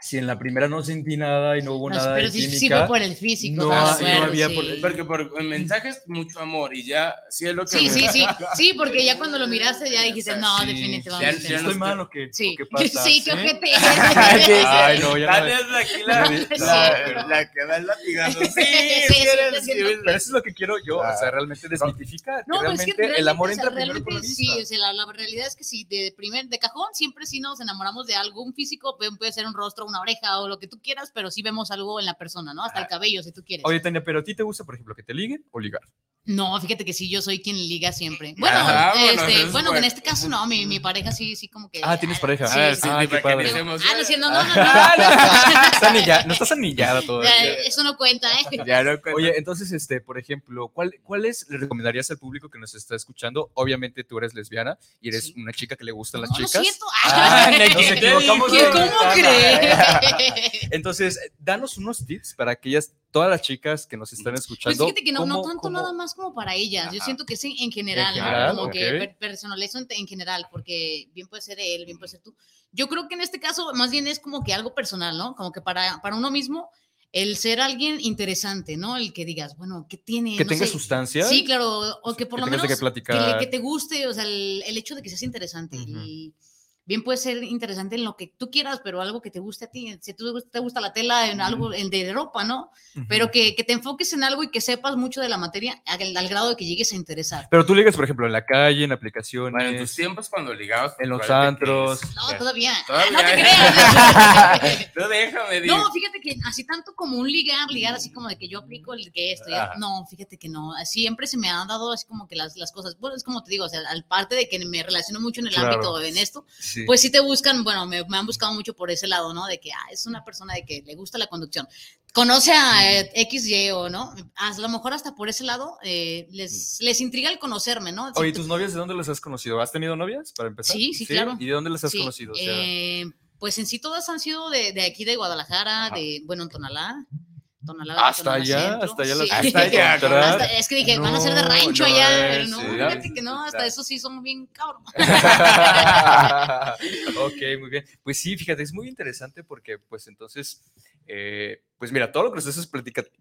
si en la primera no sentí nada y no hubo nada pero de sí, química, sí por el físico. No, no había por, porque por mensajes mucho amor y ya sí es lo que Sí, sí, sí. Sí, porque ya cuando lo miraste ya dijiste, no, definitivamente. Ya, ya estoy mal o qué? Sí. ¿Qué pasa? Sí, qué ojete. Ay, no, ya no. aquí la, la, que va latigando. Sí, sí, Pero eso es lo que quiero yo, o sea, realmente desmitificar. No, realmente es que el amor entra primero por la Sí, o sea, la, realidad es que sí, de primer, de cajón siempre sí nos enamoramos de algún físico, puede ser un rostro, una oreja o lo que tú quieras, pero sí vemos algo en la persona, ¿no? Hasta el cabello, si tú quieres. Oye, Tania, pero ¿a ti te gusta, por ejemplo, que te liguen o ligar? No, fíjate que sí, yo soy quien liga siempre. Bueno, este, bueno, en este caso no, mi, mi, pareja sí, sí como que... Ah, ¿tienes pareja? Ah, sí, ah, qué padre. Ah, no, no, no, no, no. no estás anillada todavía. Eso no cuenta, ¿eh? Ya no cuenta. Oye, entonces, este, por ejemplo, ¿cuál, ¿cuáles le recomendarías al público que nos está escuchando? Obviamente tú eres lesbiana y eres una chica que le gustan las chicas. No es cierto. Ah, nos equivocamos. ¿Cómo crees? Entonces, danos unos tips para aquellas todas las chicas que nos están escuchando. Pues fíjate que no, no tanto nada más como para ellas. Yo siento que sí en general, como que personalizo en, general, porque bien puede ser él, bien puede ser tú. Yo creo que en este caso más bien es como que algo personal, ¿no? Como que para, para uno mismo el ser alguien interesante, ¿no? El que digas, bueno, ¿qué tiene? Que tenga sustancia. Sí, claro, o que por lo menos que, que, te guste, o sea, el, hecho de que seas interesante. Y bien puede ser interesante en lo que tú quieras, pero algo que te guste a ti. Si tú te gusta la tela en algo en de ropa, ¿no? Pero que, que, te enfoques en algo y que sepas mucho de la materia al, grado de que llegues a interesar. Pero tú ligas, por ejemplo, en la calle, en aplicaciones. Bueno, en tus tiempos cuando ligabas. En los antros. No, todavía. ¿Todavía? No te creas. no, déjame. No, fíjate que así tanto como un ligar, ligar así como de que yo aplico el que esto. no, fíjate que no. Siempre se me han dado así como que las, las cosas. Bueno, es como te digo, o sea, al parte de que me relaciono mucho en el ámbito en esto pues sí te buscan, bueno, me, han buscado mucho por ese lado, ¿no? De que ah, es una persona de que le gusta la conducción. Conoce a eh, XY o no, a lo mejor hasta por ese lado eh, les, les intriga el conocerme, ¿no? Oye, ¿tus novias de dónde las has conocido? ¿Has tenido novias para empezar? Sí, sí, claro. ¿Y de dónde las has conocido? Eh, pues en sí todas han sido de, de aquí de Guadalajara, de, bueno, en Tonalá. Hasta allá, hasta allá, las hasta allá. es que dije, van a ser de rancho allá, pero no, fíjate que no, hasta eso sí son bien cabrón. ok, muy bien. Pues sí, fíjate, es muy interesante porque, pues entonces, Eh, pues mira, todo lo que nos estás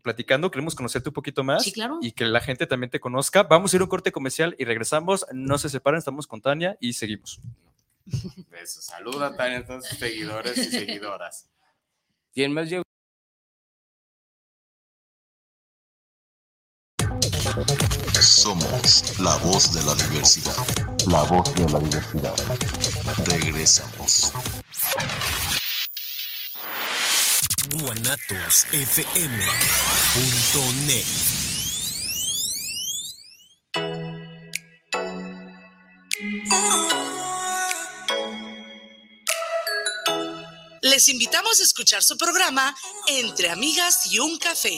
platicando, queremos conocerte un poquito más claro. y que la gente también te conozca. Vamos a ir a un corte comercial y regresamos. No se separen, estamos con Tania y seguimos. Eso, saluda a Tania, a todos sus seguidores y seguidoras. ¿Quién más llegó? Somos la voz de la diversidad. La voz de la diversidad. Regresamos. guanatosfm.net Les invitamos a escuchar su programa Entre Amigas y un Café,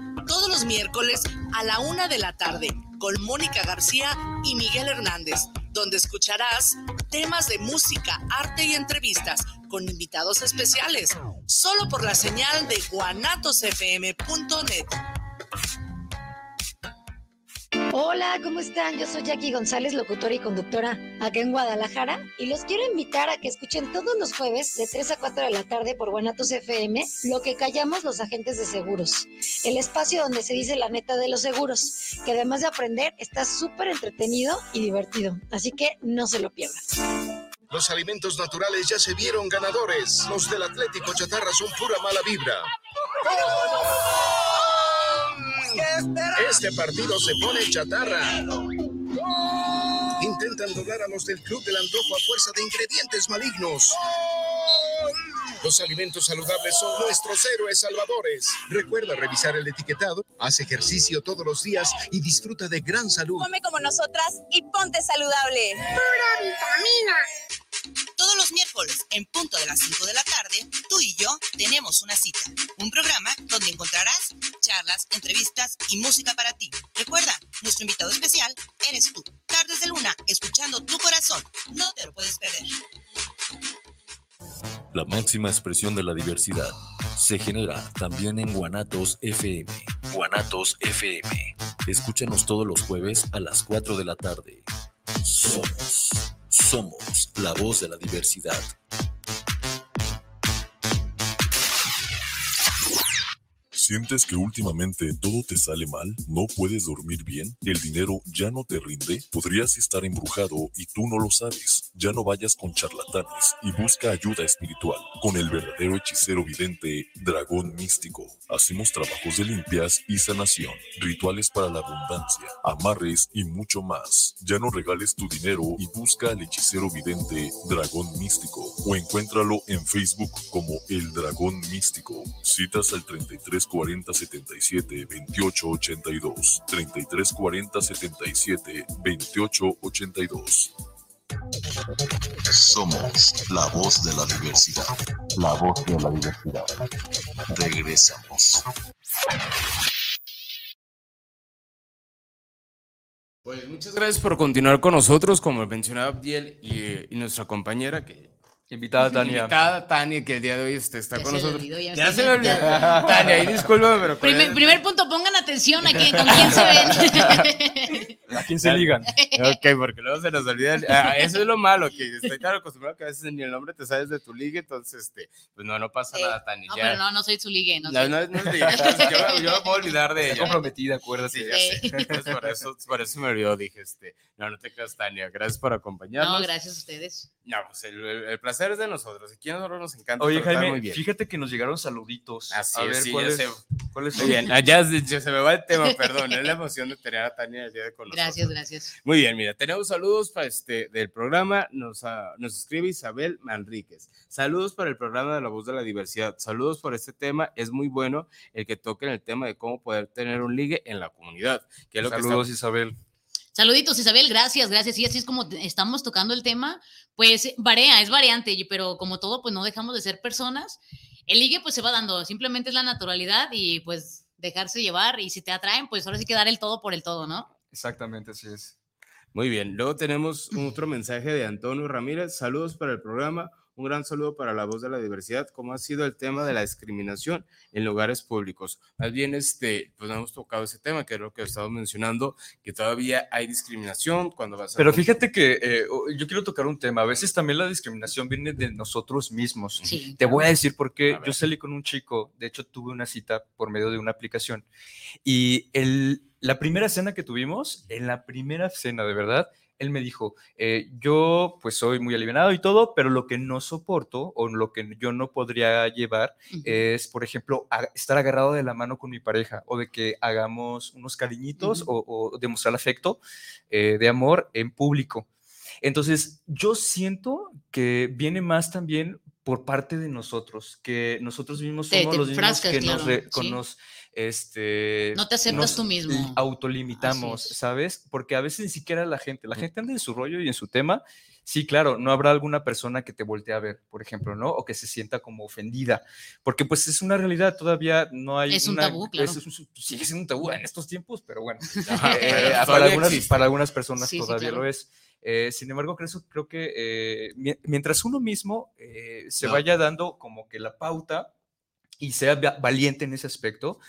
todos los miércoles a la una de la tarde con Mónica García y Miguel Hernández, donde escucharás temas de música, arte y entrevistas con invitados especiales, solo por la señal de guanatosfm.net. Hola, ¿cómo están? Yo soy Jackie González, locutora y conductora acá en Guadalajara y los quiero invitar a que escuchen todos los jueves de 3 a 4 de la tarde por Guanatos FM lo que callamos los agentes de seguros, el espacio donde se dice la neta de los seguros, que además de aprender está súper entretenido y divertido, así que no se lo pierdan. Los alimentos naturales ya se vieron ganadores. Los del Atlético Chatarra son pura mala vibra. Este partido se pone chatarra. Intentan doblar a los del Club del Antojo a fuerza de ingredientes malignos. Los alimentos saludables son nuestros héroes salvadores. Recuerda revisar el etiquetado, haz ejercicio todos los días y disfruta de gran salud. Come como nosotras y ponte saludable. ¡Pura vitamina! Todos los miércoles, en punto de las 5 de la tarde, tú y yo tenemos una cita. Charlas, entrevistas y música para ti. Recuerda, nuestro invitado especial eres tú. Tardes de Luna, escuchando tu corazón. No te lo puedes perder. La máxima expresión de la diversidad se genera también en Guanatos FM. Guanatos FM. Escúchanos todos los jueves a las 4 de la tarde. Somos, somos la voz de la diversidad. ¿Sientes que últimamente todo te sale mal? ¿No puedes dormir bien? ¿El dinero ya no te rinde? ¿Podrías estar embrujado y tú no lo sabes? Ya no vayas con charlatanes y busca ayuda espiritual con el verdadero hechicero vidente Dragón Místico. Hacemos trabajos de limpias y sanación, rituales para la abundancia, amarres y mucho más. Ya no regales tu dinero y busca al hechicero vidente Dragón Místico o encuéntralo en Facebook como El Dragón Místico. Citas al 33 40 77 28 82 33 40 77 28 82 somos la voz de la diversidad. La voz de la diversidad. Regresamos. Pues muchas gracias por continuar con nosotros, como mencionaba Abdiel y, y nuestra compañera que Invitada Tania. Invitada Tania, que el día de hoy este, está Ya con nosotros. olvidó, ya ya se me olvidó. Tania, ahí discúlpame, pero. con Primer, el- primer punto, pongan atención aquí, con quién se ven. ¿A quién se ligan? Ok, porque luego se nos olvida. el- ah, eso es lo malo, que estoy tan acostumbrado que a veces ni el nombre te sabes de tu liga, entonces, este, pues no, no pasa nada, Tania. No, ya. pero no, no soy su ligue. No, No, soy- no, no es yo, yo me puedo olvidar de Está ella. comprometida, acuérdate. Sí, ya sé. Entonces, por eso, por eso me olvidó, dije, este, no, no te creas, Tania, gracias por acompañarnos. No, gracias a ustedes. No, pues el, el- el placer es de nosotros, aquí a nosotros nos encanta Oye, Jaime, muy bien. fíjate que nos llegaron saluditos. Así a es, ver, sí, ¿cuál ya es, sé. cuál es Muy bien, allá se, se me va el tema, perdón, es la emoción de tener a Tania el día de con nosotros. Gracias, gracias. Muy bien, mira, tenemos saludos para este, del programa, nos, ah, nos escribe Isabel Manríquez. Saludos para el programa de la voz de la diversidad, saludos por este tema, es muy bueno el que toquen el tema de cómo poder tener un ligue en la comunidad. Que es lo que Saludos, está- Isabel. Saluditos, Isabel, gracias, gracias. Y así es como estamos tocando el tema, pues varía, es variante, pero como todo, pues no dejamos de ser personas. El ligue pues se va dando, simplemente es la naturalidad y pues dejarse llevar y si te atraen, pues ahora sí que dar el todo por el todo, ¿no? Exactamente, así es. Muy bien, luego tenemos otro mensaje de Antonio Ramírez. Saludos para el programa. Un gran saludo para la voz de la diversidad, como ha sido el tema de la discriminación en lugares públicos. Más bien, este, pues no hemos tocado ese tema, que es lo que estado mencionando, que todavía hay discriminación cuando vas a... Pero fíjate que eh, yo quiero tocar un tema. A veces también la discriminación viene de nosotros mismos. Te voy a decir por qué. Yo salí con un chico, de hecho tuve una cita por medio de una aplicación, y el, la primera cena que tuvimos, en la primera cena, de verdad, él me dijo, eh, yo pues soy muy aliviado y todo, pero lo que no soporto o lo que yo no podría llevar es, por ejemplo, estar agarrado de la mano con mi pareja o de que hagamos unos cariñitos o, demostrar afecto eh, de amor en público. Entonces, yo siento que viene más también por parte de nosotros, que nosotros mismos somos los mismos que nos, este, no te aceptas tú mismo. Autolimitamos, ¿sabes? Porque a veces ni siquiera la gente, la gente anda en su rollo y en su tema. Sí, claro, no habrá alguna persona que te voltee a ver, por ejemplo, ¿no? O que se sienta como ofendida, porque pues es una realidad, todavía no hay... Es un tabú, claro. sigue siendo un tabú en estos tiempos, pero bueno, eh, para, algunas, para, algunas, personas todavía lo es. Eh, sin embargo, creo, creo que eh, mientras uno mismo se vaya dando como que la pauta y sea valiente en ese aspecto,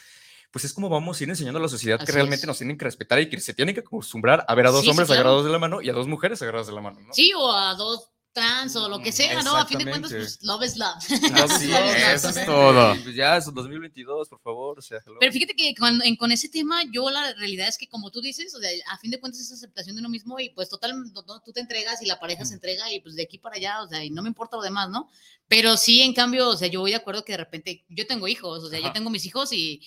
pues es como vamos a ir enseñando a la sociedad que realmente nos tienen que respetar y que se tienen que acostumbrar a ver a dos hombres agarrados de la mano y a dos mujeres agarradas de la mano. ¿no? Sí, o a dos trans o lo que sea, ¿no? A fin de cuentas, pues love is love. Así es, eso es todo. Pues ya es 2022, por favor. O sea, Pero fíjate que con, con, ese tema, yo la realidad es que, como tú dices, o sea, a fin de cuentas es aceptación de uno mismo y pues total, tú te entregas y la pareja se entrega y pues de aquí para allá, o sea, y no me importa lo demás, ¿no? Pero sí, en cambio, o sea, yo voy de acuerdo que de repente, yo tengo hijos, o sea, yo tengo mis hijos y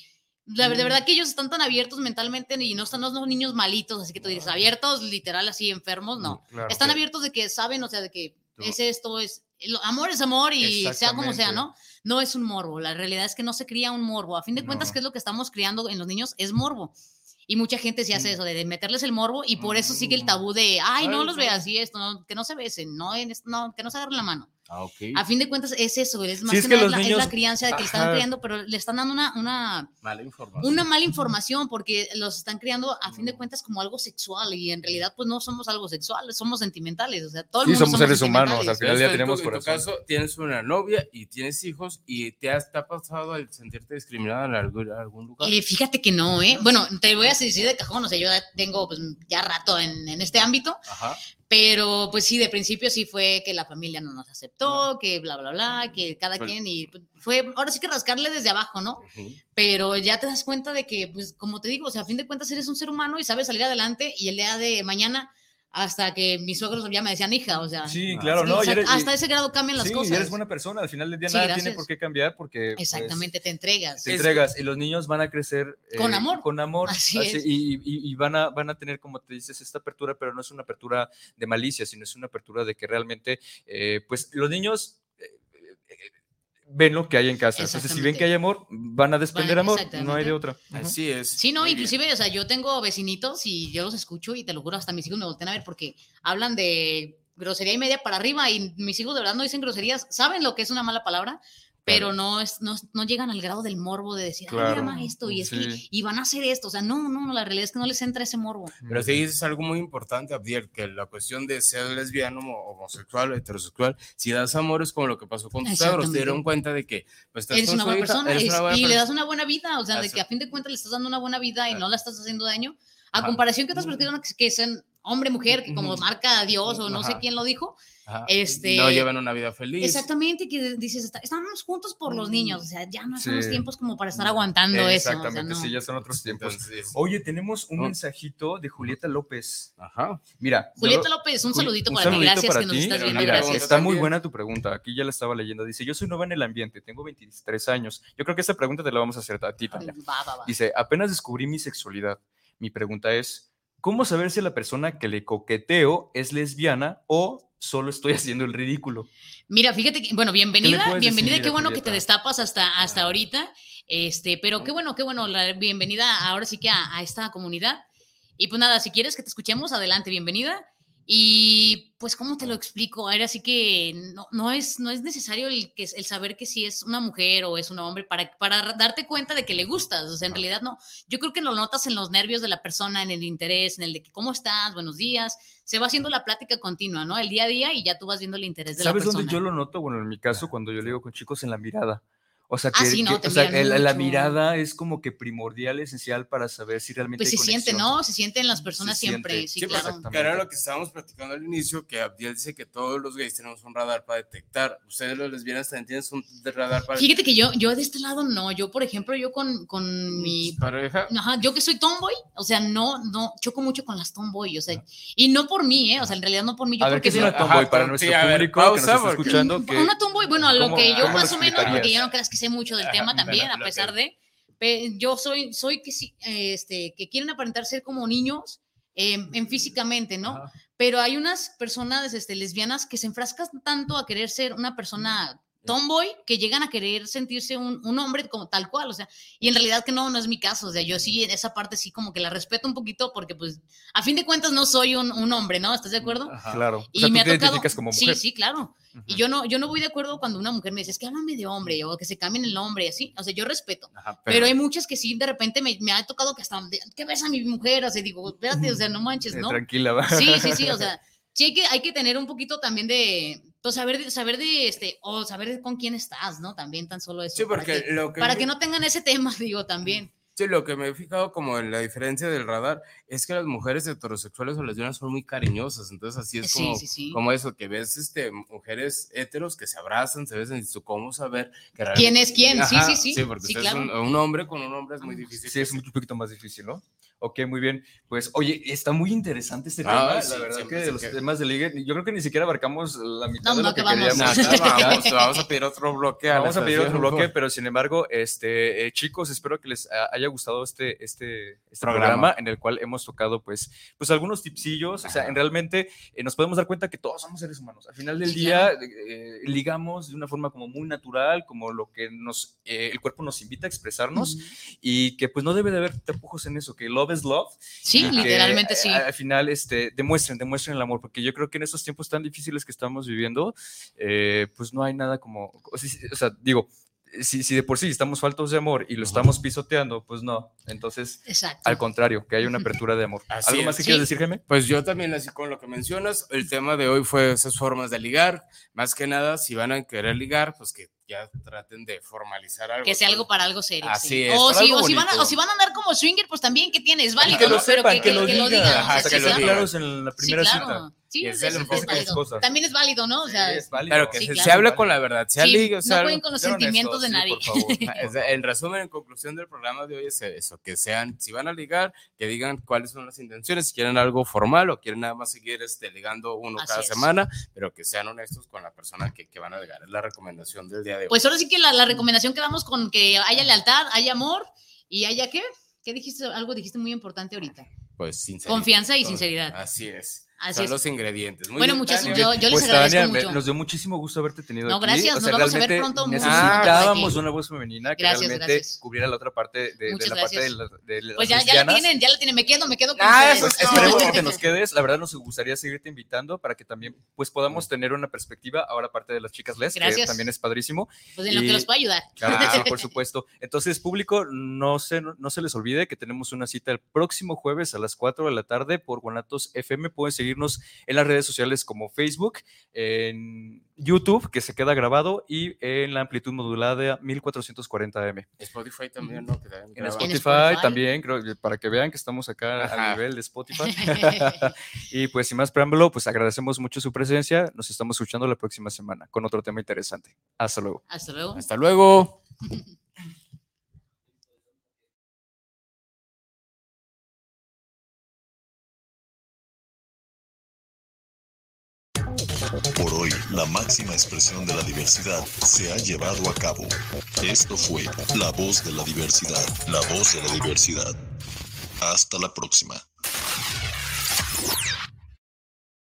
de mm. verdad que ellos están tan abiertos mentalmente y no están los niños malitos, así que tú dices, abiertos, literal, así enfermos, no. están abiertos de que saben, o sea, de que es esto, es. Amor es amor y sea como sea, ¿no? No es un morbo. La realidad es que no se cría un morbo. A fin de cuentas, ¿qué es lo que estamos criando en los niños? Es morbo. Y mucha gente se hace eso, de meterles el morbo, y por eso sigue el mm. tabú de, ay, no los veas y esto, que no se besen, no, no, que no se agarren la mano. Ah, A fin de cuentas es eso, es más que, nada, es la crianza de que están criando, pero le están dando una, una, mala información. una mala información porque los están criando a fin de cuentas como algo sexual y en realidad pues no somos algo sexual, somos sentimentales, o sea, todo el mundo somos, seres humanos, al final ya tenemos En tu caso tienes una novia y tienes hijos y te, has, ha pasado el sentirte discriminada en algún, lugar. Eh, fíjate que no, ¿eh? Bueno, te voy a decir de cajón, o sea, yo tengo pues, ya rato en, en este ámbito, Ajá. Pero pues sí, de principio sí fue que la familia no nos aceptó, que bla, bla, bla, que cada quien y fue, ahora sí que rascarle desde abajo, ¿no? Pero ya te das cuenta de que, pues como te digo, o sea, a fin de cuentas eres un ser humano y sabes salir adelante y el día de mañana hasta que mis suegros ya me decían hija, o sea. Sí, claro, no. hasta ese grado cambian las cosas. Sí, eres buena persona, al final del día nada tiene por qué cambiar porque... Pues, Exactamente, te entregas. Te entregas y los niños van a crecer... con eh, amor. Con amor. Así, es. Y, y, van, a, van a tener, como te dices, esta apertura, pero no es una apertura de malicia, sino es una apertura de que realmente, eh, pues los niños ven lo que hay en casa. Entonces, si ven que hay amor, van a desprender amor, no hay de otra. Así es. Sí, no, inclusive, o sea, yo tengo vecinitos y yo los escucho y te lo juro, hasta mis hijos me voltean a ver porque hablan de grosería y media para arriba y mis hijos de verdad no dicen groserías, saben lo que es una mala palabra, pero no, es, no, no, llegan al grado del morbo de decir, claro, mira esto y, y van a hacer esto. O sea, no, no, la realidad es que no les entra ese morbo. Pero sí es algo muy importante, Abdiel, que la cuestión de ser lesbiano, homosexual, heterosexual, si das amor es como lo que pasó con tus suegros, te dieron cuenta de que pues, eres, una buena, persona, y le das una buena vida, o sea, de que a fin de cuentas le estás dando una buena vida y no la estás haciendo daño, a comparación que otras personas que, que sean hombre, mujer, que como marca a Dios o no sé quién lo dijo, este, no llevan una vida feliz. Exactamente, que dices, estamos juntos por los niños, o sea, ya no son los tiempos como para estar aguantando eso. Exactamente, sí, ya son otros tiempos. Oye, tenemos un mensajito de Julieta López. Ajá. Mira. Julieta López, un saludito para ti, gracias que nos estás viendo, gracias. Está muy buena tu pregunta, aquí ya la estaba leyendo. Dice, yo soy nueva en el ambiente, tengo 23 años. Yo creo que esta pregunta te la vamos a hacer a ti también. Dice, apenas descubrí mi sexualidad. Mi pregunta es, ¿cómo saber si la persona que le coqueteo es lesbiana o solo estoy haciendo el ridículo. Mira, fíjate que, bueno, bienvenida, bienvenida, qué bueno que te destapas hasta, hasta ahorita, este, pero qué bueno, qué bueno, la bienvenida ahora sí que a, esta comunidad. Y pues nada, si quieres que te escuchemos, adelante, bienvenida. Y pues, ¿cómo te lo explico? Era así que no, no, es, no es necesario el, que, el saber que si es una mujer o es un hombre para, para darte cuenta de que le gustas. O sea, en realidad no. Yo creo que lo notas en los nervios de la persona, en el interés, en el de que, ¿cómo estás? Buenos días. Se va haciendo la plática continua, ¿no? El día a día y ya tú vas viendo el interés de la persona. ¿Sabes dónde yo lo noto? Bueno, en mi caso, cuando yo le digo con chicos en la mirada. O sea, ah, que, o sea, la mirada es como que primordial, esencial para saber si realmente. Pues se siente, ¿no? Se siente en las personas siempre. Sí, claro. Que era lo que estábamos platicando al inicio, que Abdiel dice que todos los gays tenemos un radar para detectar. Ustedes, los lesbianas, también tienen un radar para Fíjate que yo, yo de este lado no. Yo, por ejemplo, yo con, con mi. ¿Pareja? Ajá, yo que soy tomboy, o sea, no, no, choco mucho con las tomboy, o sea, y no por mí, ¿eh? O sea, en realidad no por mí. Yo a ver, ¿qué es una tomboy para nuestro público que nos está escuchando? Una tomboy, bueno, a lo que yo más o menos, porque yo no creas que sé mucho del tema también, a pesar de, yo soy, soy que, este, que quieren aparentar ser como niños em, en físicamente, ¿no? Pero hay unas personas este, lesbianas que se enfrascan tanto a querer ser una persona tomboy que llegan a querer sentirse un, un, hombre como tal cual, o sea, y en realidad que no, no es mi caso, o sea, yo sí, en esa parte sí como que la respeto un poquito porque pues a fin de cuentas no soy un, un hombre, ¿no? ¿Estás de acuerdo? Claro. Y me ha tocado... Como mujer. Sí, sí, claro. Y yo no, yo no voy de acuerdo cuando una mujer me dice, es que háblame de hombre o que se cambien el nombre, así, o sea, yo respeto, pero... hay muchas que sí, de repente me, me ha tocado que hasta, ¿qué ves a mi mujer? O sea, digo, espérate, o sea, no manches, ¿no? Tranquila, va. Sí, sí, sí, o sea, sí hay que, hay que tener un poquito también de, pues saber, saber de este, o saber con quién estás, ¿no? También tan solo eso. Sí, porque para que, lo que para que no tengan ese tema, digo, también. Sí, lo que me he fijado como en la diferencia del radar es que las mujeres heterosexuales o lesbianas son muy cariñosas, entonces así es como, como eso, que ves este, mujeres heteros que se abrazan, se besan y tú cómo saber que quién es quién, sí, sí, sí. Sí, porque claro. un, un, hombre con un hombre es muy difícil. Sí, es un poquito más difícil, ¿no? Ok, muy bien. Pues, oye, está muy interesante este tema. la verdad que de los temas de ligue, yo creo que ni siquiera abarcamos la mitad de lo que queríamos. vamos, vamos, a pedir otro bloque. Vamos a pedir otro bloque, pero sin embargo, este, eh, chicos, espero que les haya gustado este, este, este programa. en el cual hemos tocado, pues, pues algunos tipsillos. O sea, en realmente eh, nos podemos dar cuenta que todos somos seres humanos. Al final del día, eh, ligamos de una forma como muy natural, como lo que nos, el cuerpo nos invita a expresarnos y que pues no debe de haber tapujos en eso, que lo love love. Sí, literalmente sí. Al final, este, demuestren, demuestren el amor, porque yo creo que en estos tiempos tan difíciles que estamos viviendo, eh, pues no hay nada como, o sea, digo, si, si, de por sí estamos faltos de amor y lo estamos pisoteando, pues no. Entonces, al contrario, que hay una apertura de amor. ¿Algo más que quieras decir, Jaime? Pues yo también, así con lo que mencionas, el tema de hoy fue esas formas de ligar. Más que nada, si van a querer ligar, pues que ya traten de formalizar algo. Que sea algo para algo serio. Así es. O si, o, si van a, o si, van a, andar como swinger, pues también que tiene, es válido. Que lo sepan, que, lo digan. que lo digan en la primera sí, claro. cita. Sí, es, es, válido. También es válido, ¿no? O sea, es válido. Claro, que se, claro. se hable con la verdad. Se sí, o sea, no pueden con los sentimientos de nadie. en resumen, en conclusión del programa de hoy es eso, que sean, si van a ligar, que digan cuáles son las intenciones, si quieren algo formal o quieren nada más seguir este, ligando uno Así cada es. semana, pero que sean honestos con la persona que, que van a ligar. Es la recomendación del día de hoy. Pues ahora sí que la, la recomendación que damos con que haya lealtad, haya amor y haya qué? ¿Qué dijiste? Algo dijiste muy importante ahorita. Pues sinceridad. Confianza y sinceridad. Así es. Así Son es. los ingredientes. Muy bueno, bien, muchas, Tania. yo, yo les Pues, agradezco Tania, mucho. nos dio muchísimo gusto haberte tenido No, aquí. gracias, O sea, nos vamos a ver pronto Necesitábamos una voz femenina que Gracias, realmente gracias. cubriera la otra parte de, la parte de, la- de las Pues ya, ya la tienen, ya la tienen. Me quedo, me quedo con Ah, ustedes. Pues esperemos que te nos quedes. La verdad nos gustaría seguirte invitando para que también pues podamos tener una perspectiva ahora parte de las chicas les, que también es padrísimo. Pues en lo que los pueda ayudar. Claro que sí, por supuesto. Entonces, público, no se, no, no se les olvide que tenemos una cita el próximo jueves a las 4 de la tarde por Guanatos FM. Pueden seguirnos en las redes sociales como Facebook, en YouTube, que se queda grabado, y en la amplitud modulada 1440M. Spotify también, ¿no? Que también En. Spotify, Spotify. también, creo que para que vean que estamos acá Ajá. a nivel de Spotify. y pues sin más preámbulo, pues agradecemos mucho su presencia. Nos estamos escuchando la próxima semana con otro tema interesante. Hasta luego. Hasta luego. Hasta luego. Por hoy, la máxima expresión de la diversidad se ha llevado a cabo. Esto fue La Voz de la Diversidad. La Voz de la Diversidad. Hasta la próxima.